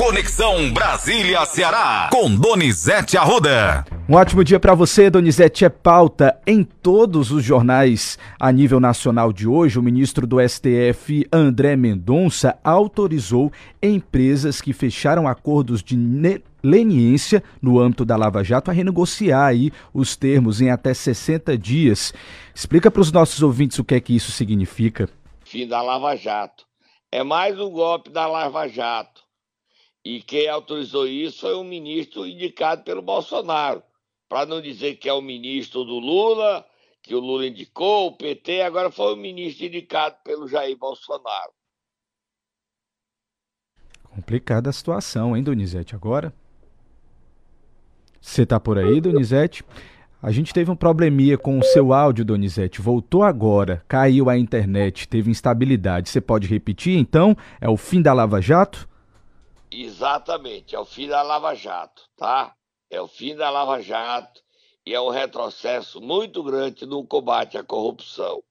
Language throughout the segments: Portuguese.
Conexão Brasília-Ceará, com Donizete Arruda. Um ótimo dia para você, Donizete. É pauta em todos os jornais a nível nacional de hoje. O ministro do STF, André Mendonça, autorizou empresas que fecharam acordos de leniência no âmbito da Lava Jato a renegociar aí os termos em até 60 dias. Explica para os nossos ouvintes o que é que isso significa. Fim da Lava Jato. É mais um golpe da Lava Jato e quem autorizou isso foi um ministro indicado pelo Bolsonaro. Para não dizer que é o ministro do Lula, que o Lula indicou, o PT, agora foi o ministro indicado pelo Jair Bolsonaro. Complicada a situação, hein, Donizete? Agora. Você tá por aí, Donizete? A gente teve um probleminha com o seu áudio, Donizete. Voltou agora, caiu a internet, teve instabilidade. Você pode repetir, então? É o fim da Lava Jato? Exatamente, é o fim da Lava Jato, tá? É o fim da Lava Jato e é um retrocesso muito grande no combate à corrupção.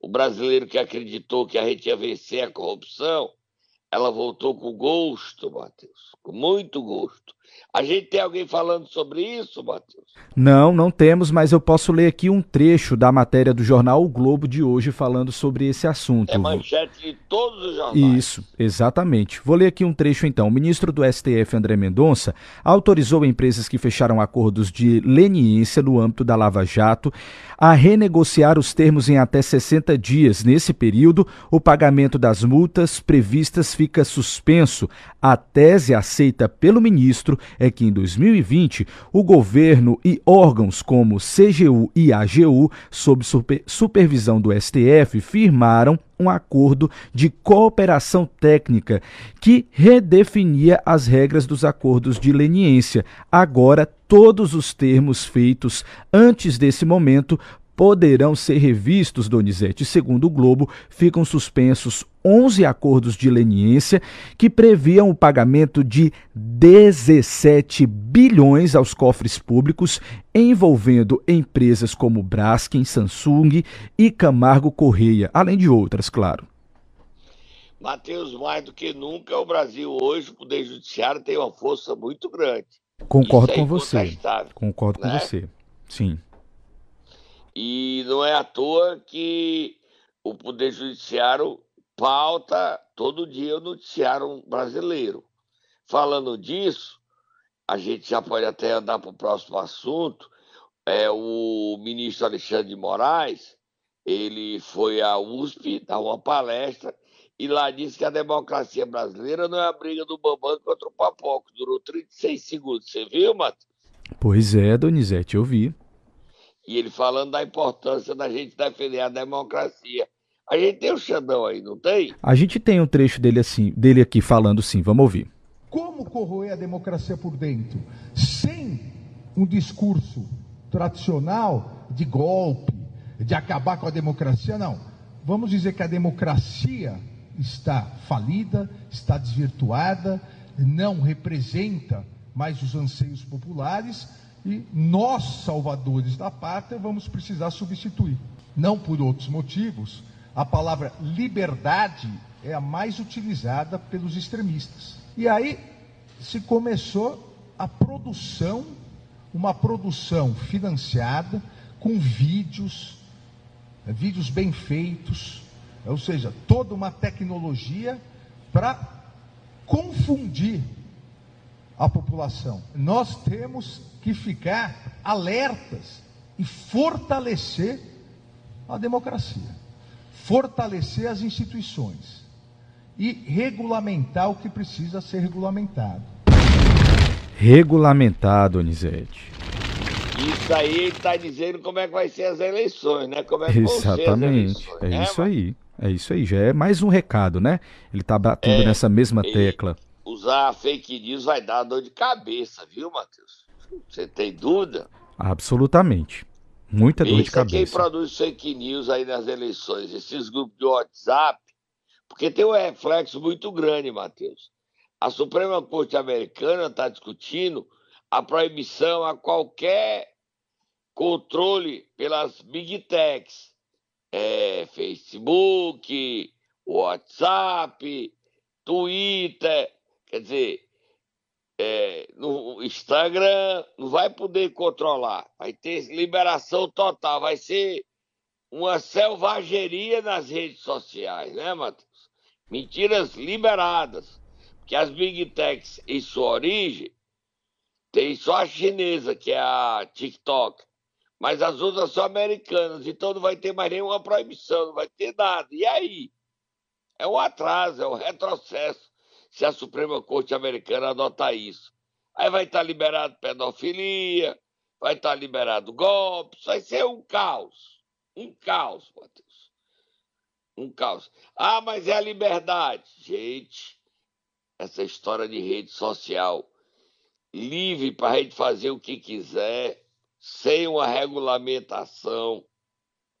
O brasileiro que acreditou que a gente ia vencer a corrupção, ela voltou com gosto, Matheus, com muito gosto. A gente tem alguém falando sobre isso, Matheus? Não, não temos, mas eu posso ler aqui um trecho da matéria do jornal O Globo de hoje falando sobre esse assunto. É manchete de todos os jornais. Isso, exatamente. Vou ler aqui um trecho então. O ministro do STF, André Mendonça, autorizou empresas que fecharam acordos de leniência no âmbito da Lava Jato a renegociar os termos em até 60 dias. Nesse período, o pagamento das multas previstas fica suspenso. A tese aceita pelo ministro é que em 2020 o governo e órgãos como CGU e AGU, sob super, supervisão do STF, firmaram um acordo de cooperação técnica que redefinia as regras dos acordos de leniência. Agora, todos os termos feitos antes desse momento poderão ser revistos, Donizete. Segundo o Globo, ficam suspensos 11 acordos de leniência que previam o pagamento de 17 bilhões aos cofres públicos, envolvendo empresas como Braskem, Samsung e Camargo Correia, além de outras, claro. Matheus, mais do que nunca, o Brasil hoje, o Poder Judiciário tem uma força muito grande. Concordo é com você. Concordo né? com você. Sim. E não é à toa que o Poder Judiciário pauta todo dia o noticiário brasileiro. Falando disso, a gente já pode até andar para o próximo assunto. É, o ministro Alexandre de Moraes, ele foi à USP dar uma palestra e lá disse que a democracia brasileira não é a briga do Bambam contra o Papoco. Durou 36 segundos. Você viu, Matheus? Pois é, Donizete, eu vi e ele falando da importância da gente defender a democracia. A gente tem o Xandão aí, não tem? A gente tem um trecho dele assim, dele aqui falando sim, vamos ouvir. Como corroer a democracia por dentro? Sem um discurso tradicional de golpe, de acabar com a democracia, não. Vamos dizer que a democracia está falida, está desvirtuada, não representa mais os anseios populares e nós, salvadores da pátria, vamos precisar substituir. Não por outros motivos, a palavra liberdade é a mais utilizada pelos extremistas. E aí se começou a produção, uma produção financiada com vídeos, eh, vídeos bem feitos, ou seja, toda uma tecnologia para confundir a população. Nós temos que ficar alertas e fortalecer a democracia, fortalecer as instituições e regulamentar o que precisa ser regulamentado. Regulamentado, Donizete. Isso aí está dizendo como é que vai ser as eleições, né? Como é que Exatamente. Eleições, é né, isso aí. É isso aí. Já é mais um recado, né? Ele está batendo é, nessa mesma tecla. Usar fake news vai dar dor de cabeça, viu, Matheus? Você tem dúvida? Absolutamente. Muita dor de cabeça. quem produz fake news aí nas eleições, esses grupos de WhatsApp, porque tem um reflexo muito grande, Matheus. A Suprema Corte Americana está discutindo a proibição a qualquer controle pelas big techs, é, Facebook, WhatsApp, Twitter, quer dizer, é, no Instagram não vai poder controlar, vai ter liberação total, vai ser uma selvageria nas redes sociais, né, Matheus? Mentiras liberadas, porque as Big Techs, em sua origem, tem só a chinesa, que é a TikTok, mas as outras são americanas, então não vai ter mais nenhuma proibição, não vai ter nada. E aí? É um atraso, é um retrocesso se a Suprema Corte Americana adotar isso. Aí vai estar liberado pedofilia, vai estar liberado golpes, vai ser um caos. Um caos, Matheus. Um caos. Ah, mas é a liberdade. Gente, essa história de rede social livre para a gente fazer o que quiser, sem uma regulamentação,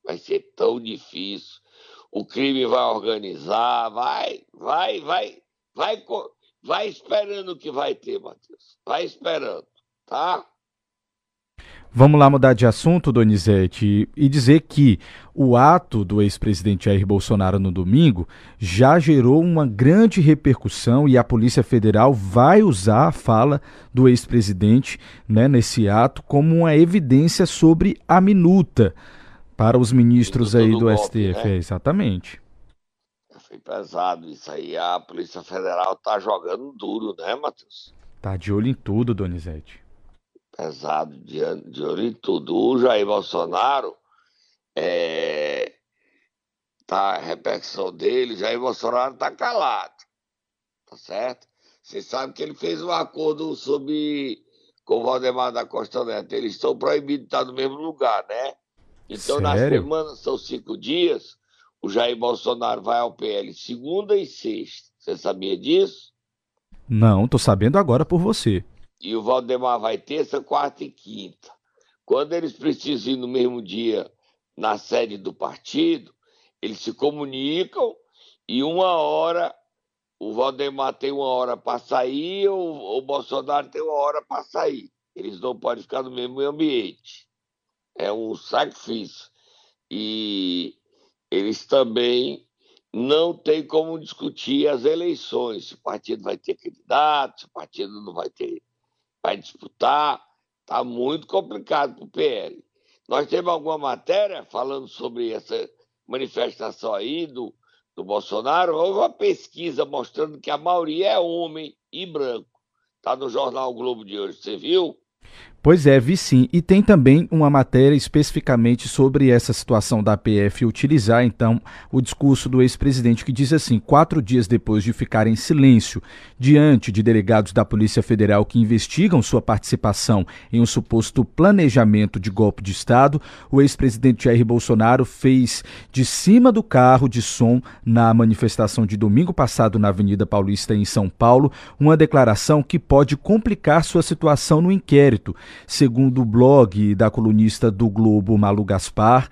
vai ser tão difícil. O crime vai organizar, vai, vai, vai, vai, vai esperando o que vai ter, Matheus. Vai esperando, tá? Vamos lá mudar de assunto, Donizete, e dizer que o ato do ex-presidente Jair Bolsonaro no domingo já gerou uma grande repercussão e a Polícia Federal vai usar a fala do ex-presidente né, nesse ato como uma evidência sobre a minuta para os ministros aí do, do golpe, STF. Né? É, exatamente. Foi pesado isso aí. A Polícia Federal tá jogando duro, né, Matheus? Tá de olho em tudo, Donizete pesado de, de olho em tudo. O Jair Bolsonaro é, tá a repercussão dele, Jair Bolsonaro tá calado, tá certo? Você sabe que ele fez um acordo sobre com o Valdemar da Costa Neto. Eles estão proibidos de estar no mesmo lugar, né? Então, Sério? na semana, são cinco dias, o Jair Bolsonaro vai ao PL segunda e sexta. Você sabia disso? Não, tô sabendo agora por você e o Valdemar vai terça, quarta e quinta. Quando eles precisam ir no mesmo dia na sede do partido, eles se comunicam e uma hora o Valdemar tem uma hora para sair, o, o Bolsonaro tem uma hora para sair. Eles não podem ficar no mesmo ambiente. É um sacrifício. E eles também não têm como discutir as eleições, se o partido vai ter candidato, se o partido não vai ter vai disputar, está muito complicado para o PL. Nós temos alguma matéria falando sobre essa manifestação aí do, do Bolsonaro. Houve uma pesquisa mostrando que a maioria é homem e branco. Está no jornal Globo de hoje, você viu? Pois é, vi sim. E tem também uma matéria especificamente sobre essa situação da PF utilizar, então, o discurso do ex-presidente que diz assim: quatro dias depois de ficar em silêncio diante de delegados da Polícia Federal que investigam sua participação em um suposto planejamento de golpe de Estado, o ex-presidente Jair Bolsonaro fez de cima do carro de som na manifestação de domingo passado na Avenida Paulista, em São Paulo, uma declaração que pode complicar sua situação no inquérito Segundo o blog da colunista do Globo, Malu Gaspar,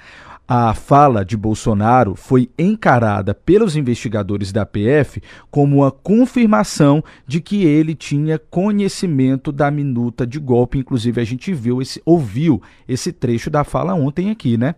a fala de Bolsonaro foi encarada pelos investigadores da PF como uma confirmação de que ele tinha conhecimento da minuta de golpe. Inclusive, a gente viu esse, ouviu esse trecho da fala ontem aqui, né?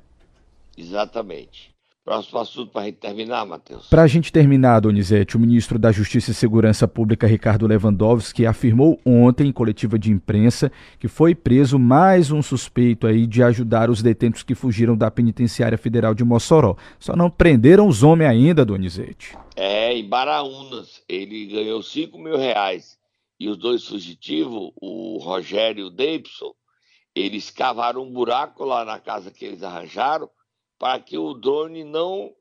Exatamente. Próximo assunto para a gente terminar, Matheus. Para a gente terminar, Donizete, o ministro da Justiça e Segurança Pública, Ricardo Lewandowski, afirmou ontem em coletiva de imprensa que foi preso mais um suspeito aí de ajudar os detentos que fugiram da penitenciária federal de Mossoró. Só não prenderam os homens ainda, Donizete. É, em Baraunas, ele ganhou 5 mil reais. E os dois fugitivos, o Rogério e o Davidson, eles cavaram um buraco lá na casa que eles arranjaram para que o drone não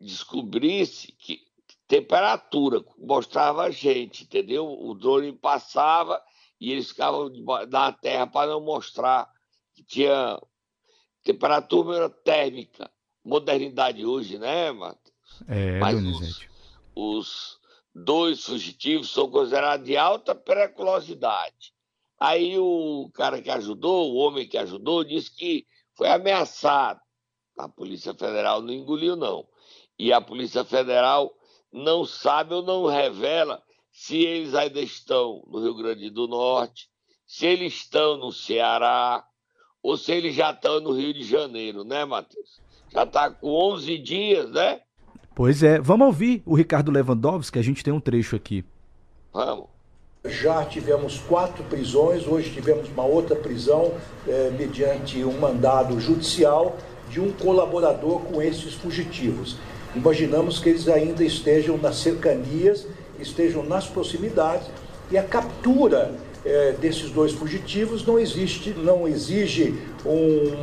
descobrisse que temperatura, mostrava a gente, entendeu? O drone passava e eles ficavam na terra para não mostrar que tinha temperatura térmica. Modernidade hoje, né, Matheus? É, Mas os, os dois fugitivos são considerados de alta periculosidade. Aí o cara que ajudou, o homem que ajudou, disse que foi ameaçado. A Polícia Federal não engoliu, não. E a Polícia Federal não sabe ou não revela se eles ainda estão no Rio Grande do Norte, se eles estão no Ceará, ou se eles já estão no Rio de Janeiro, né, Matheus? Já está com 11 dias, né? Pois é. Vamos ouvir o Ricardo Lewandowski, a gente tem um trecho aqui. Vamos. Já tivemos quatro prisões, hoje tivemos uma outra prisão eh, mediante um mandado judicial de um colaborador com esses fugitivos. Imaginamos que eles ainda estejam nas cercanias, estejam nas proximidades e a captura eh, desses dois fugitivos não existe, não exige um,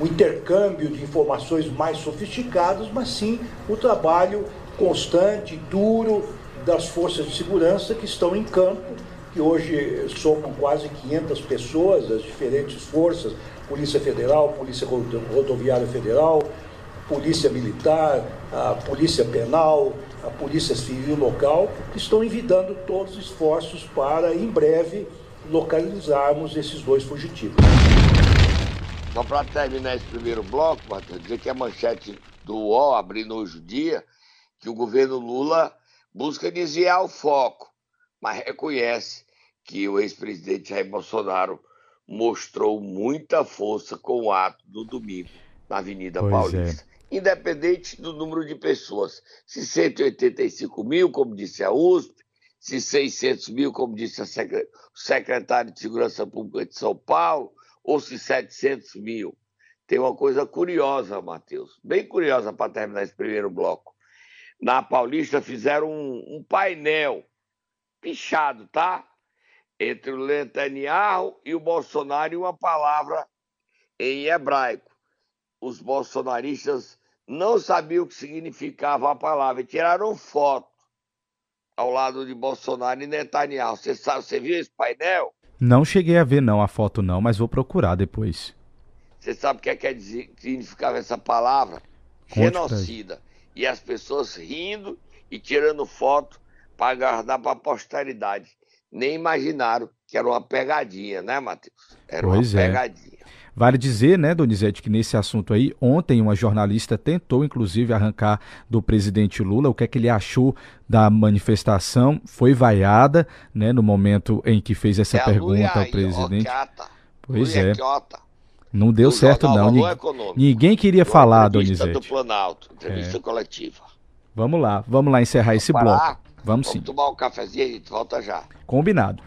um intercâmbio de informações mais sofisticados, mas sim o trabalho constante, duro das forças de segurança que estão em campo, que hoje somam quase 500 pessoas, as diferentes forças, Polícia Federal, Polícia Rodoviária Federal, Polícia Militar, a Polícia Penal, a Polícia Civil Local, que estão envidando todos os esforços para, em breve, localizarmos esses dois fugitivos. Só para terminar esse primeiro bloco, Matheus, dizer que a manchete do UOL, abrindo hoje o dia, que o governo Lula busca desviar o foco, mas reconhece que o ex-presidente Jair Bolsonaro mostrou muita força com o ato do domingo na Avenida pois é. Paulista. É. Independente do número de pessoas, se 185 mil, como disse a USP, se 600 mil, como disse o secretário de Segurança Pública de São Paulo, ou se 700 mil. Tem uma coisa curiosa, Matheus, bem curiosa para terminar esse primeiro bloco na Paulista fizeram um, um painel pichado, tá? Entre o Netanyahu e o Bolsonaro uma palavra em hebraico. Os bolsonaristas não sabiam o que significava a palavra e tiraram foto ao lado de Bolsonaro e Netanyahu. Você sabe, você viu esse painel? Não cheguei a ver não a foto não, mas vou procurar depois. Você sabe o que, é que, é que significava essa palavra? Conte Genocida e as pessoas rindo e tirando foto para guardar para a posteridade. Nem imaginaram que era uma pegadinha, né, Matheus? Era pois uma é. pegadinha. Vale dizer, né, Donizete, que nesse assunto aí, ontem uma jornalista tentou, inclusive, arrancar do presidente Lula o que é que ele achou da manifestação. Foi vaiada, né, no momento em que fez essa é pergunta ao presidente. Pois é. Não deu certo, não. Ninguém queria falar, Donizete. do Planalto, entrevista é. coletiva. Vamos lá, vamos lá encerrar vamos esse parar? bloco. Vamos, vamos sim. tomar um cafezinho e a gente volta já. Combinado.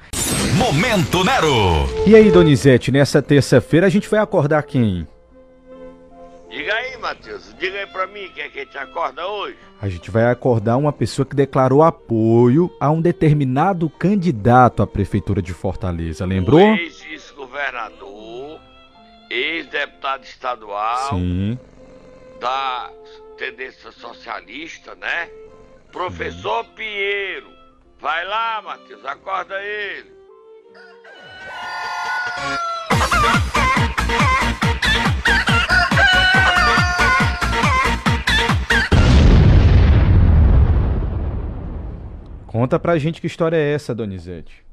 Momento Nero! E aí, Donizete, nessa terça-feira a gente vai acordar quem? Diga aí, Matheus, diga aí pra mim quem é que te acorda hoje. A gente vai acordar uma pessoa que declarou apoio a um determinado candidato à prefeitura de Fortaleza, lembrou? O ex-governador ex-deputado estadual Sim. da tendência socialista, né? Professor. Pinheiro. Vai lá, Matheus, acorda ele. Conta pra gente que história é essa, Donizete.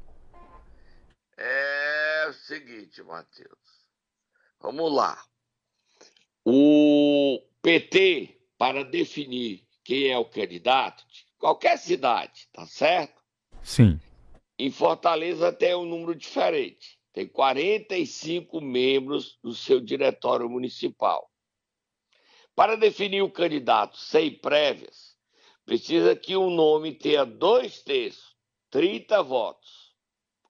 É o seguinte, Matheus. Vamos lá. O PT, para definir quem é o candidato, de qualquer cidade, tá certo? Sim. Em Fortaleza tem um número diferente. Tem 45 membros do seu diretório municipal. Para definir o candidato sem prévias, precisa que o um nome tenha dois terços, 30 votos.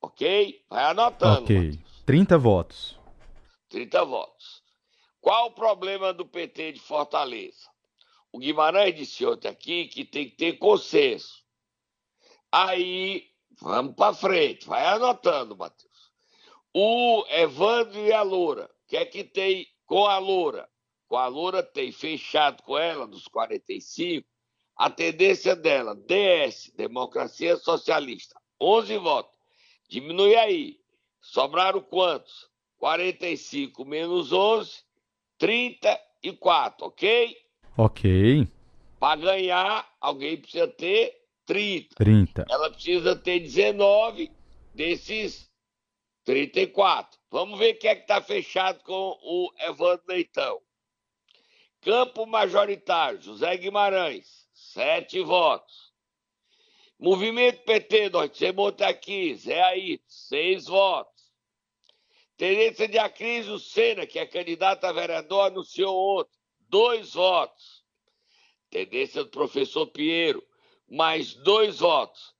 Ok? Vai anotando. Ok. Matheus. 30 votos. 30 votos. Qual o problema do PT de Fortaleza? O Guimarães disse ontem aqui que tem que ter consenso. Aí, vamos para frente, vai anotando, Matheus. O Evandro e a Loura, o que é que tem com a Loura? Com a Loura tem fechado com ela, dos 45, a tendência dela, DS, Democracia Socialista, 11 votos. Diminui aí. Sobraram quantos? 45 menos 11, 34, ok? Ok. Para ganhar, alguém precisa ter 30. 30. Ela precisa ter 19 desses 34. Vamos ver quem é que está fechado com o Evandro Leitão. Campo majoritário, José Guimarães, 7 votos. Movimento PT, nós temos aqui, Zé aí, 6 votos. Tereza de Acrisio Sena, que é candidata a vereador, anunciou ontem dois votos. Tendência do professor Pinheiro, mais dois votos.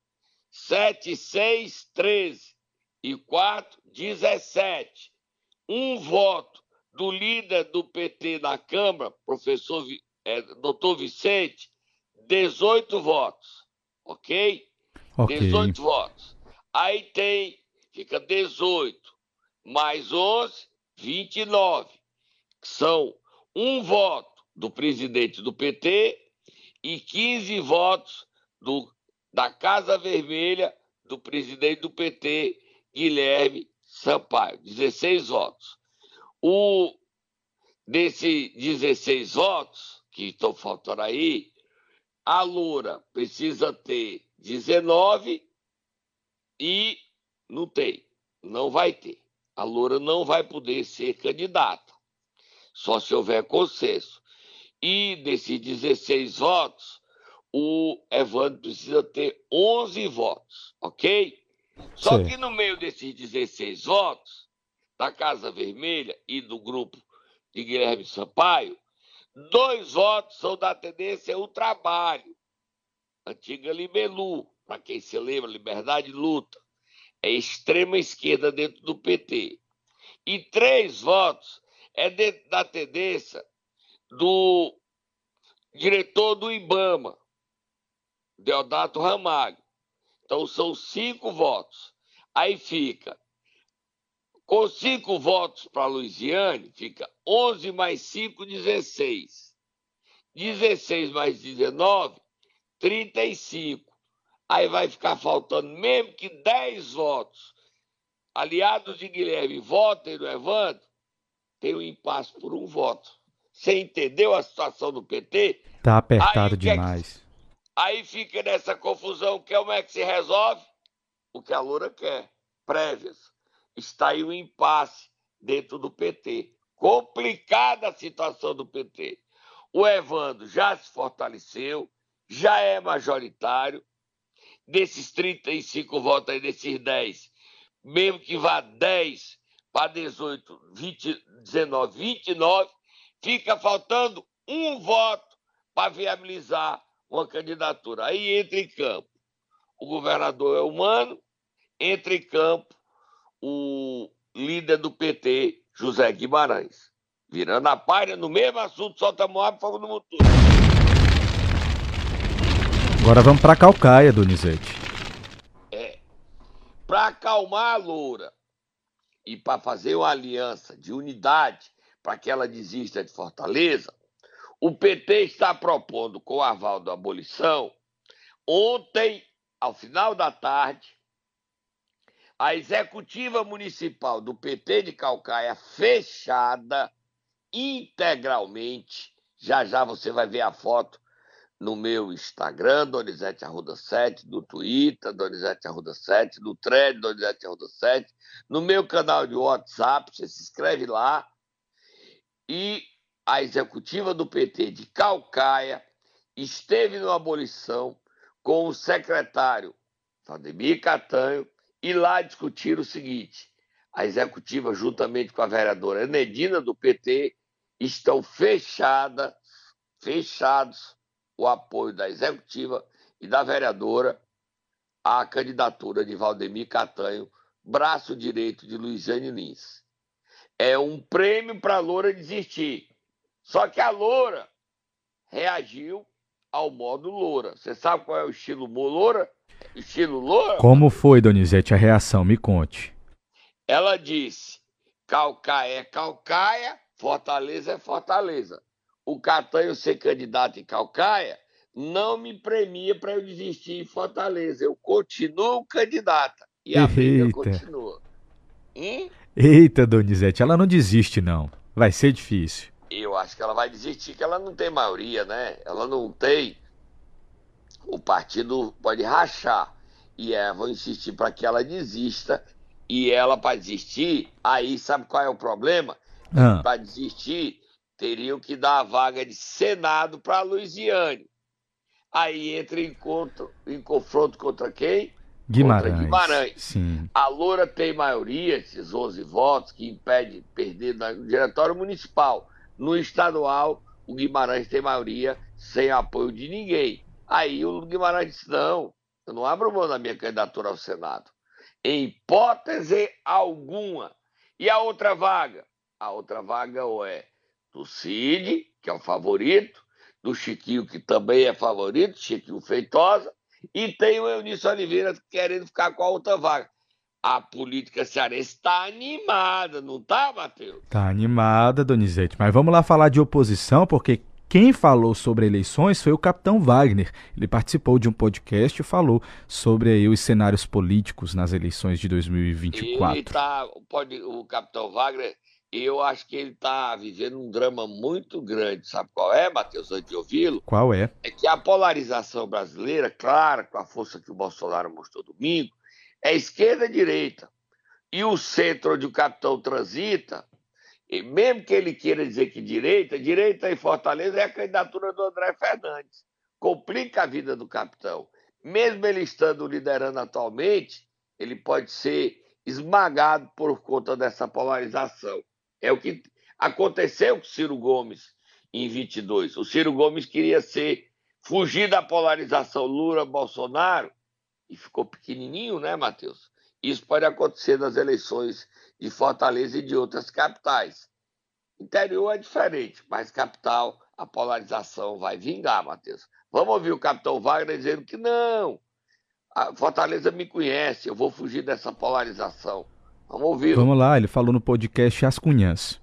7, 6, 13 e 4, 17. Um voto do líder do PT na Câmara, professor é, doutor Vicente, 18 votos. Ok? Ok. 18 votos. Aí tem, fica 18, mais 11, 29. Que são um voto do presidente do PT e 15 votos do, da Casa Vermelha do presidente do PT, Guilherme Sampaio. 16 votos. O, desses 16 votos que estão faltando aí, a Loura precisa ter 19 e não tem, não vai ter. A Loura não vai poder ser candidata, só se houver consenso. E desses 16 votos, o Evandro precisa ter 11 votos, ok? Só Sim. que no meio desses 16 votos, da Casa Vermelha e do grupo de Guilherme Sampaio, dois votos são da tendência o trabalho, antiga Libelu, para quem se lembra, Liberdade Luta, é extrema esquerda dentro do PT. E três votos é da tendência do diretor do IBAMA, Deodato Ramalho. Então são cinco votos. Aí fica, com cinco votos para Luiziane, fica 11 mais 5, 16. 16 mais 19, 35. Aí vai ficar faltando, mesmo que 10 votos. Aliados de Guilherme votem no Evandro, tem um impasse por um voto. Você entendeu a situação do PT? Tá apertado aí, demais. É aí fica nessa confusão, que como é que se resolve? O que a Loura quer, prévias. Está aí o um impasse dentro do PT. Complicada a situação do PT. O Evandro já se fortaleceu, já é majoritário. Desses 35 votos aí, desses 10, mesmo que vá 10 para 18, 20, 19, 29, fica faltando um voto para viabilizar uma candidatura. Aí entra em campo o governador é humano, entra em campo o líder do PT, José Guimarães. Virando a párea no mesmo assunto, solta Moab, fogo no motor. Agora vamos para Calcaia, Donizete. É. Para acalmar a loura e para fazer uma aliança de unidade para que ela desista de Fortaleza, o PT está propondo, com o aval da abolição, ontem, ao final da tarde, a executiva municipal do PT de Calcaia fechada integralmente. Já já você vai ver a foto no meu Instagram, Donizete Arruda 7, no Twitter, Donizete Arruda 7, no Thread, Donizete Arruda 7, no meu canal de WhatsApp, você se inscreve lá. E a executiva do PT de Calcaia esteve numa abolição com o secretário Valdemir Catanho e lá discutiram o seguinte: a executiva, juntamente com a vereadora Enedina do PT, estão fechadas, fechados o apoio da executiva e da vereadora à candidatura de Valdemir Catanho, braço direito de Luiziane Lins. É um prêmio para a Loura desistir. Só que a Loura reagiu ao modo Loura. Você sabe qual é o estilo Loura? Estilo Loura? Como foi, Donizete, a reação? Me conte. Ela disse: Calcaia é Calcaia, Fortaleza é Fortaleza o Catanho ser candidato em Calcaia não me premia para eu desistir em Fortaleza. Eu continuo candidata. E a briga continua. Hum? Eita, Donizete, ela não desiste, não. Vai ser difícil. Eu acho que ela vai desistir, que ela não tem maioria, né? Ela não tem. O partido pode rachar. E é, vou insistir para que ela desista. E ela, para desistir, aí sabe qual é o problema? Ah. Para desistir, teriam que dar a vaga de Senado para a Luiziane. Aí entra em, contra, em confronto contra quem? Guimarães. Contra Guimarães. Sim. A Loura tem maioria, esses 11 votos, que impede perder no diretório municipal. No estadual, o Guimarães tem maioria sem apoio de ninguém. Aí o Guimarães disse: não, Eu não abro mão da minha candidatura ao Senado. Em hipótese alguma. E a outra vaga? A outra vaga ou é do Cid, que é o favorito, do Chiquinho, que também é favorito, Chiquinho Feitosa, e tem o Eunício Oliveira querendo ficar com a outra vaga. A política cearense está animada, não está, Matheus? Está animada, Donizete. Mas vamos lá falar de oposição, porque quem falou sobre eleições foi o capitão Wagner. Ele participou de um podcast e falou sobre aí, os cenários políticos nas eleições de 2024. Ele tá, pode, o capitão Wagner, eu acho que ele está vivendo um drama muito grande. Sabe qual é, Matheus, antes de ouvi-lo? Qual é? É que a polarização brasileira, claro, com a força que o Bolsonaro mostrou domingo, é esquerda e direita. E o centro onde o capitão transita, e mesmo que ele queira dizer que direita, direita em Fortaleza é a candidatura do André Fernandes. Complica a vida do capitão. Mesmo ele estando liderando atualmente, ele pode ser esmagado por conta dessa polarização. É o que aconteceu com Ciro Gomes em 22. O Ciro Gomes queria ser fugir da polarização Lula-Bolsonaro e ficou pequenininho, né, Matheus? Isso pode acontecer nas eleições de Fortaleza e de outras capitais. Interior é diferente, mas capital, a polarização vai vingar, Matheus. Vamos ouvir o capitão Wagner dizendo que não. A Fortaleza me conhece, eu vou fugir dessa polarização. Vamos ouvir. Vamos lá, ele falou no podcast As Cunhãs.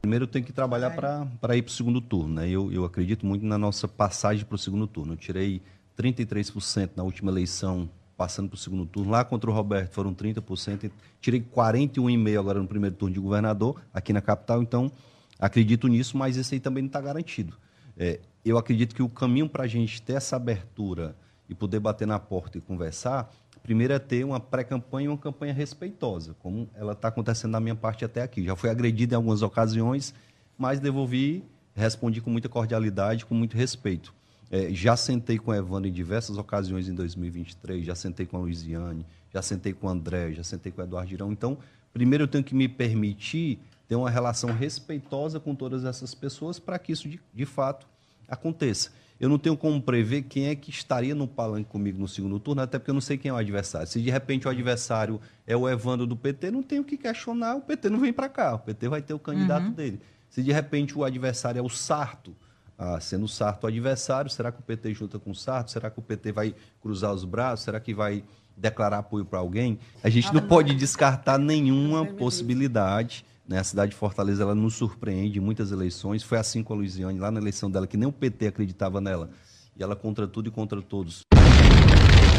Primeiro tem que trabalhar para ir para o segundo turno. Né? Eu, eu acredito muito na nossa passagem para o segundo turno. Eu tirei 33% na última eleição passando para o segundo turno. Lá contra o Roberto foram 30%. Tirei 41,5% agora no primeiro turno de governador, aqui na capital. Então, acredito nisso, mas esse aí também não está garantido. É, eu acredito que o caminho para a gente ter essa abertura e poder bater na porta e conversar, primeiro é ter uma pré-campanha e uma campanha respeitosa, como ela está acontecendo na minha parte até aqui. Já fui agredido em algumas ocasiões, mas devolvi, respondi com muita cordialidade, com muito respeito. É, já sentei com o Evandro em diversas ocasiões em 2023, já sentei com a Luiziane, já sentei com o André, já sentei com o Eduardo Girão. Então, primeiro eu tenho que me permitir ter uma relação respeitosa com todas essas pessoas para que isso de, de fato aconteça. Eu não tenho como prever quem é que estaria no palanque comigo no segundo turno, até porque eu não sei quem é o adversário. Se de repente o adversário é o Evandro do PT, não tenho o que questionar, o PT não vem para cá, o PT vai ter o candidato uhum. dele. Se de repente o adversário é o Sarto, ah, sendo o Sarto o adversário, será que o PT junta com o Sarto? Será que o PT vai cruzar os braços? Será que vai declarar apoio para alguém? A gente não pode descartar nenhuma possibilidade. Né? A cidade de Fortaleza ela nos surpreende em muitas eleições. Foi assim com a Luiziane, lá na eleição dela, que nem o PT acreditava nela. E ela contra tudo e contra todos.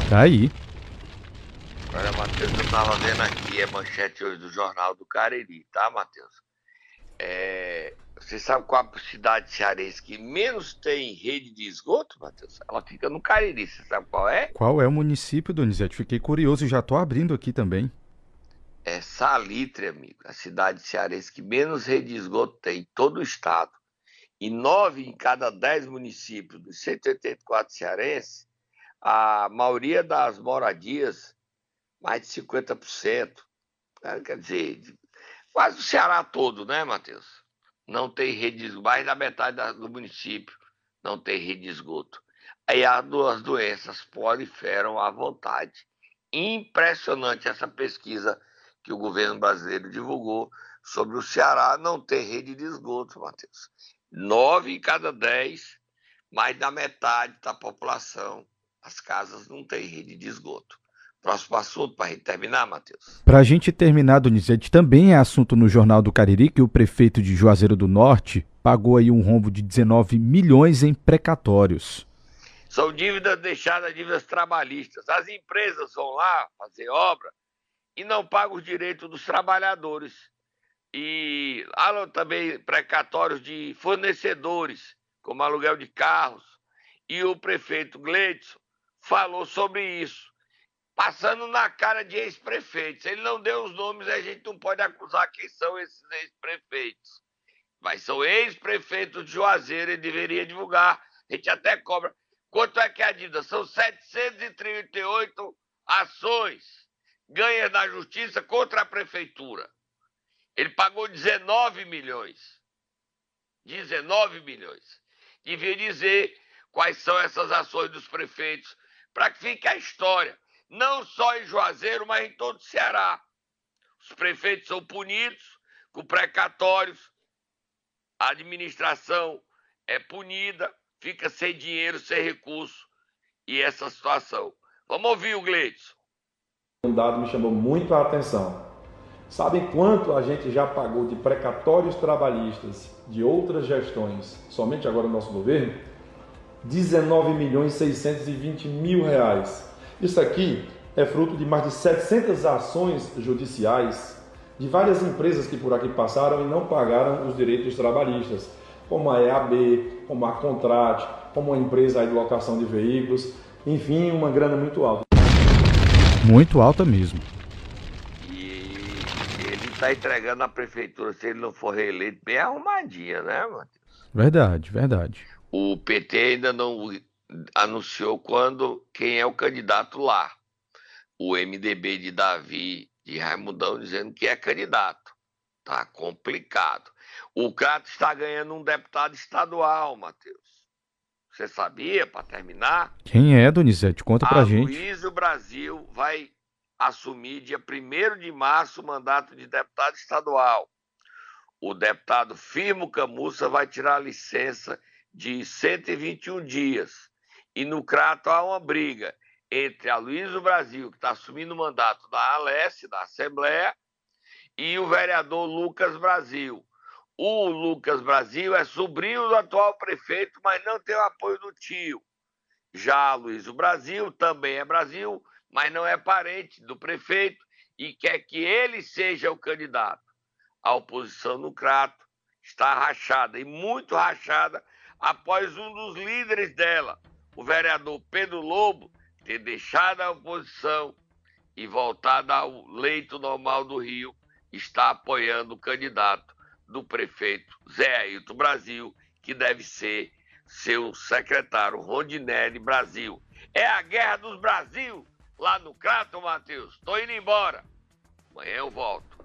Tá aí. Olha, Matheus, eu estava vendo aqui a manchete hoje do Jornal do Cariri, tá, Matheus? É, você sabe qual a cidade cearense que menos tem rede de esgoto, Matheus? Ela fica no Cariri, você sabe qual é? Qual é o município, Donizete? Fiquei curioso e já estou abrindo aqui também. É Salitre, amigo, a cidade cearense que menos rede de esgoto tem em todo o estado. E nove em cada dez municípios dos 184 cearenses, a maioria das moradias, mais de 50%, né? quer dizer, quase o Ceará todo, né, Matheus? não tem rede de esgoto, mais da metade do município não tem rede de esgoto. Aí duas doenças proliferam à vontade. Impressionante essa pesquisa que o governo brasileiro divulgou sobre o Ceará não ter rede de esgoto, Matheus. Nove em cada dez, mais da metade da população, as casas não têm rede de esgoto. Próximo assunto para a gente terminar, Matheus. Para a gente terminar, Donizete, também é assunto no Jornal do Cariri que o prefeito de Juazeiro do Norte pagou aí um rombo de 19 milhões em precatórios. São dívidas deixadas, dívidas trabalhistas. As empresas vão lá fazer obra e não pagam os direitos dos trabalhadores. E há também precatórios de fornecedores, como aluguel de carros. E o prefeito Gleidson falou sobre isso passando na cara de ex-prefeitos. Ele não deu os nomes, a gente não pode acusar quem são esses ex-prefeitos. Mas são ex-prefeitos de Juazeiro, ele deveria divulgar. A gente até cobra. Quanto é que é a dívida? São 738 ações ganhas na justiça contra a prefeitura. Ele pagou 19 milhões. 19 milhões. Devia dizer quais são essas ações dos prefeitos para que fique a história. Não só em Juazeiro, mas em todo o Ceará. Os prefeitos são punidos com precatórios, a administração é punida, fica sem dinheiro, sem recurso, e essa situação. Vamos ouvir o Gleidson. Um dado me chamou muito a atenção. Sabem quanto a gente já pagou de precatórios trabalhistas de outras gestões, somente agora no nosso governo? 19 milhões 620 mil reais. Isso aqui é fruto de mais de 700 ações judiciais de várias empresas que por aqui passaram e não pagaram os direitos trabalhistas, como a EAB, como a Contrate, como a empresa de locação de veículos, enfim, uma grana muito alta. Muito alta mesmo. E ele está entregando a prefeitura, se ele não for reeleito, bem arrumadinha, né, Matheus? Verdade, verdade. O PT ainda não anunciou quando quem é o candidato lá. O MDB de Davi de Raimundão dizendo que é candidato. Tá complicado. O Crato está ganhando um deputado estadual, Matheus. Você sabia, para terminar? Quem é, Donizete? Conta pra a gente. Luísio Brasil vai assumir dia 1 de março o mandato de deputado estadual. O deputado Firmo Camussa vai tirar a licença de 121 dias. E no Crato há uma briga entre a Luísio Brasil, que está assumindo o mandato da Alesse, da Assembleia, e o vereador Lucas Brasil. O Lucas Brasil é sobrinho do atual prefeito, mas não tem o apoio do tio. Já Luiz Brasil também é Brasil, mas não é parente do prefeito e quer que ele seja o candidato. A oposição no Crato está rachada e muito rachada após um dos líderes dela, o vereador Pedro Lobo, ter deixado a oposição e voltado ao leito normal do Rio, está apoiando o candidato do prefeito Zé Ailton Brasil, que deve ser seu secretário Rondinelli Brasil. É a guerra dos Brasil lá no Crato, Matheus. Tô indo embora. Amanhã eu volto.